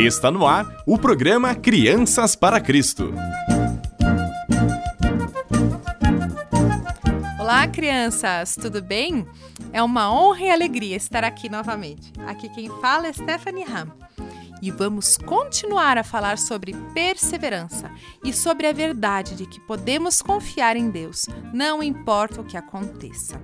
Está no ar o programa Crianças para Cristo. Olá, crianças, tudo bem? É uma honra e alegria estar aqui novamente. Aqui quem fala é Stephanie Ham. E vamos continuar a falar sobre perseverança e sobre a verdade de que podemos confiar em Deus, não importa o que aconteça.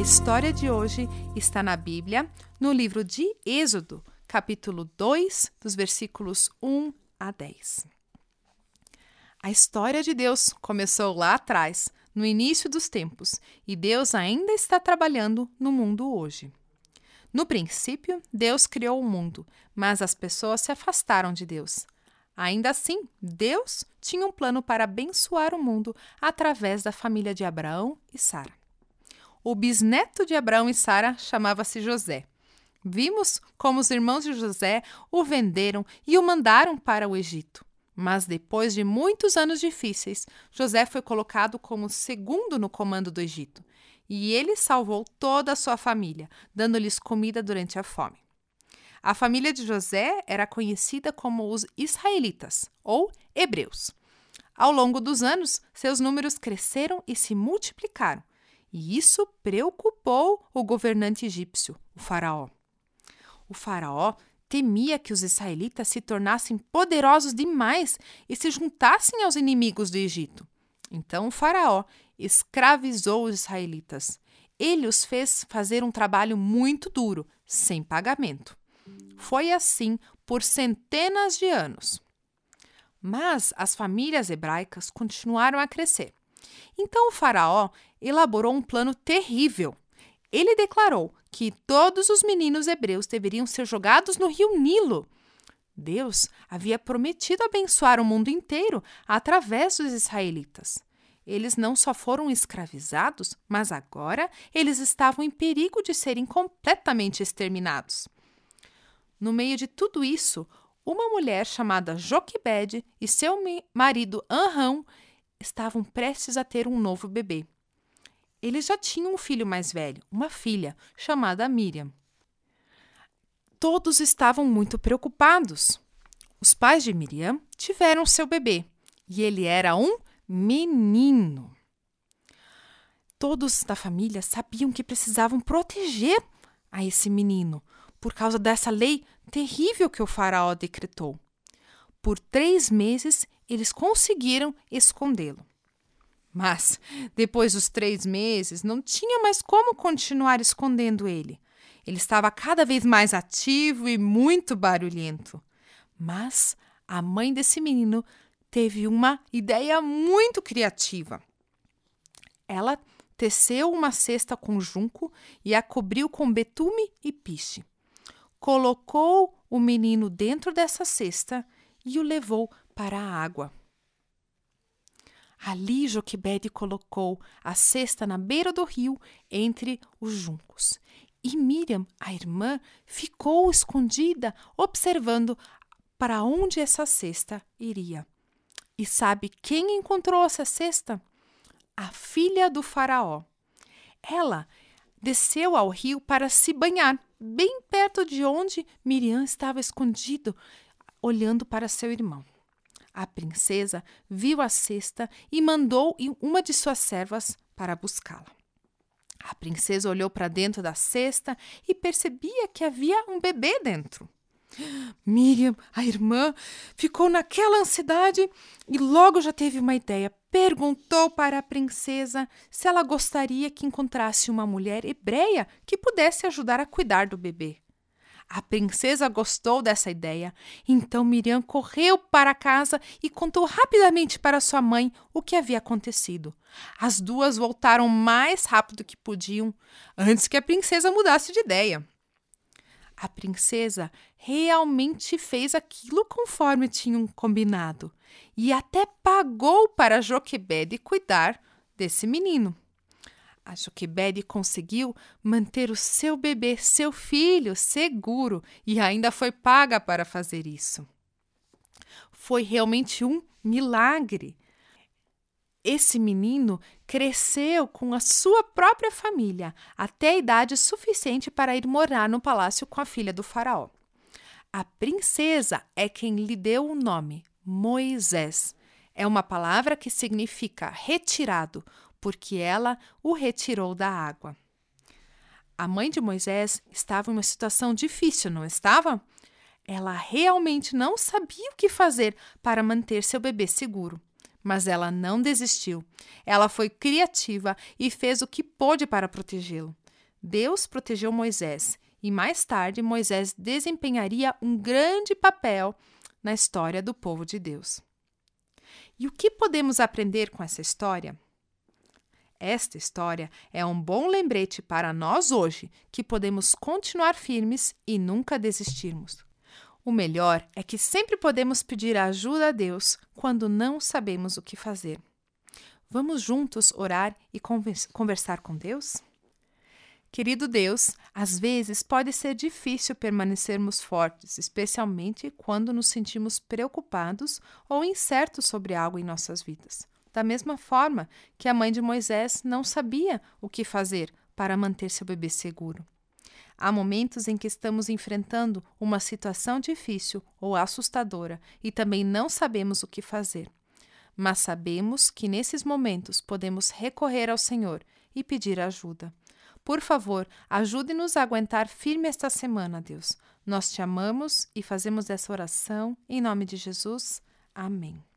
História de hoje está na Bíblia, no livro de Êxodo, capítulo 2, dos versículos 1 a 10. A história de Deus começou lá atrás, no início dos tempos, e Deus ainda está trabalhando no mundo hoje. No princípio, Deus criou o mundo, mas as pessoas se afastaram de Deus. Ainda assim, Deus tinha um plano para abençoar o mundo através da família de Abraão e Sara. O bisneto de Abraão e Sara chamava-se José. Vimos como os irmãos de José o venderam e o mandaram para o Egito. Mas depois de muitos anos difíceis, José foi colocado como segundo no comando do Egito. E ele salvou toda a sua família, dando-lhes comida durante a fome. A família de José era conhecida como os israelitas, ou hebreus. Ao longo dos anos, seus números cresceram e se multiplicaram, e isso preocupou o governante egípcio, o Faraó. O Faraó temia que os israelitas se tornassem poderosos demais e se juntassem aos inimigos do Egito. Então o Faraó escravizou os israelitas. Ele os fez fazer um trabalho muito duro, sem pagamento. Foi assim por centenas de anos. Mas as famílias hebraicas continuaram a crescer. Então o Faraó elaborou um plano terrível. Ele declarou que todos os meninos hebreus deveriam ser jogados no rio Nilo. Deus havia prometido abençoar o mundo inteiro através dos israelitas. Eles não só foram escravizados, mas agora eles estavam em perigo de serem completamente exterminados. No meio de tudo isso, uma mulher chamada Joquebede e seu marido Anrão estavam prestes a ter um novo bebê. Eles já tinham um filho mais velho, uma filha, chamada Miriam. Todos estavam muito preocupados. Os pais de Miriam tiveram seu bebê e ele era um menino. Todos da família sabiam que precisavam proteger a esse menino por causa dessa lei terrível que o Faraó decretou. Por três meses, eles conseguiram escondê-lo. Mas, depois dos três meses, não tinha mais como continuar escondendo ele. Ele estava cada vez mais ativo e muito barulhento. Mas a mãe desse menino teve uma ideia muito criativa. Ela teceu uma cesta com junco e a cobriu com betume e piche. Colocou o menino dentro dessa cesta e o levou para a água. Ali Joquebede colocou a cesta na beira do rio, entre os juncos. E Miriam, a irmã, ficou escondida, observando para onde essa cesta iria. E sabe quem encontrou essa cesta? A filha do Faraó. Ela desceu ao rio para se banhar, bem perto de onde Miriam estava escondido, olhando para seu irmão. A princesa viu a cesta e mandou uma de suas servas para buscá-la. A princesa olhou para dentro da cesta e percebia que havia um bebê dentro. Miriam, a irmã, ficou naquela ansiedade e logo já teve uma ideia. Perguntou para a princesa se ela gostaria que encontrasse uma mulher hebreia que pudesse ajudar a cuidar do bebê. A princesa gostou dessa ideia, então Miriam correu para casa e contou rapidamente para sua mãe o que havia acontecido. As duas voltaram mais rápido que podiam, antes que a princesa mudasse de ideia. A princesa realmente fez aquilo conforme tinham combinado e até pagou para Joquebede cuidar desse menino. A Joquebede conseguiu manter o seu bebê, seu filho, seguro e ainda foi paga para fazer isso. Foi realmente um milagre. Esse menino cresceu com a sua própria família até a idade suficiente para ir morar no palácio com a filha do faraó. A princesa é quem lhe deu o nome Moisés. É uma palavra que significa retirado, porque ela o retirou da água. A mãe de Moisés estava em uma situação difícil, não estava? Ela realmente não sabia o que fazer para manter seu bebê seguro. Mas ela não desistiu. Ela foi criativa e fez o que pôde para protegê-lo. Deus protegeu Moisés e mais tarde Moisés desempenharia um grande papel na história do povo de Deus. E o que podemos aprender com essa história? Esta história é um bom lembrete para nós hoje que podemos continuar firmes e nunca desistirmos. O melhor é que sempre podemos pedir ajuda a Deus quando não sabemos o que fazer. Vamos juntos orar e conversar com Deus? Querido Deus, às vezes pode ser difícil permanecermos fortes, especialmente quando nos sentimos preocupados ou incertos sobre algo em nossas vidas. Da mesma forma que a mãe de Moisés não sabia o que fazer para manter seu bebê seguro. Há momentos em que estamos enfrentando uma situação difícil ou assustadora e também não sabemos o que fazer. Mas sabemos que nesses momentos podemos recorrer ao Senhor e pedir ajuda. Por favor, ajude-nos a aguentar firme esta semana, Deus. Nós te amamos e fazemos essa oração em nome de Jesus. Amém.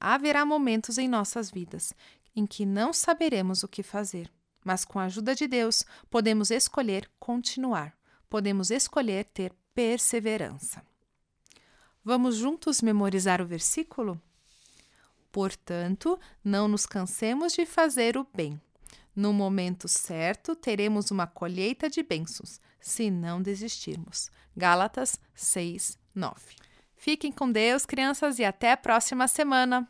Haverá momentos em nossas vidas em que não saberemos o que fazer mas com a ajuda de Deus podemos escolher continuar. podemos escolher ter perseverança. Vamos juntos memorizar o versículo? Portanto, não nos cansemos de fazer o bem. No momento certo, teremos uma colheita de bênçãos, se não desistirmos. Gálatas 6, 9. Fiquem com Deus, crianças, e até a próxima semana!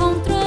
Princesa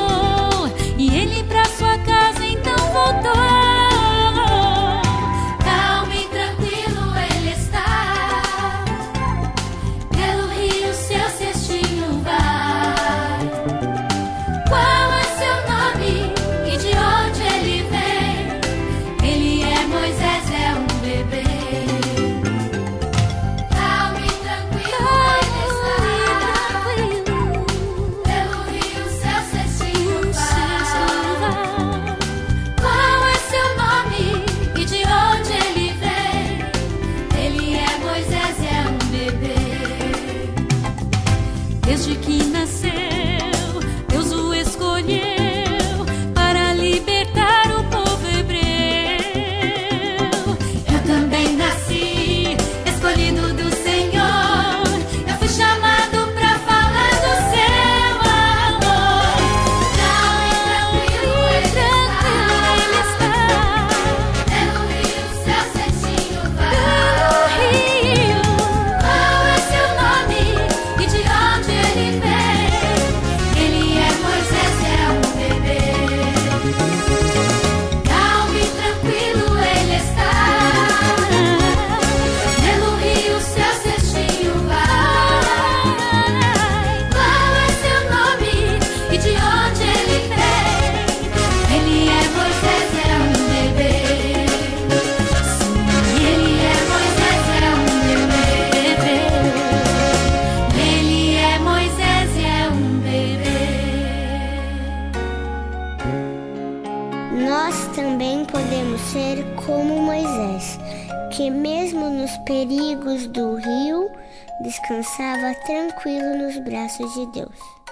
ser como Moisés, que, mesmo nos perigos do rio, descansava tranquilo nos braços de Deus.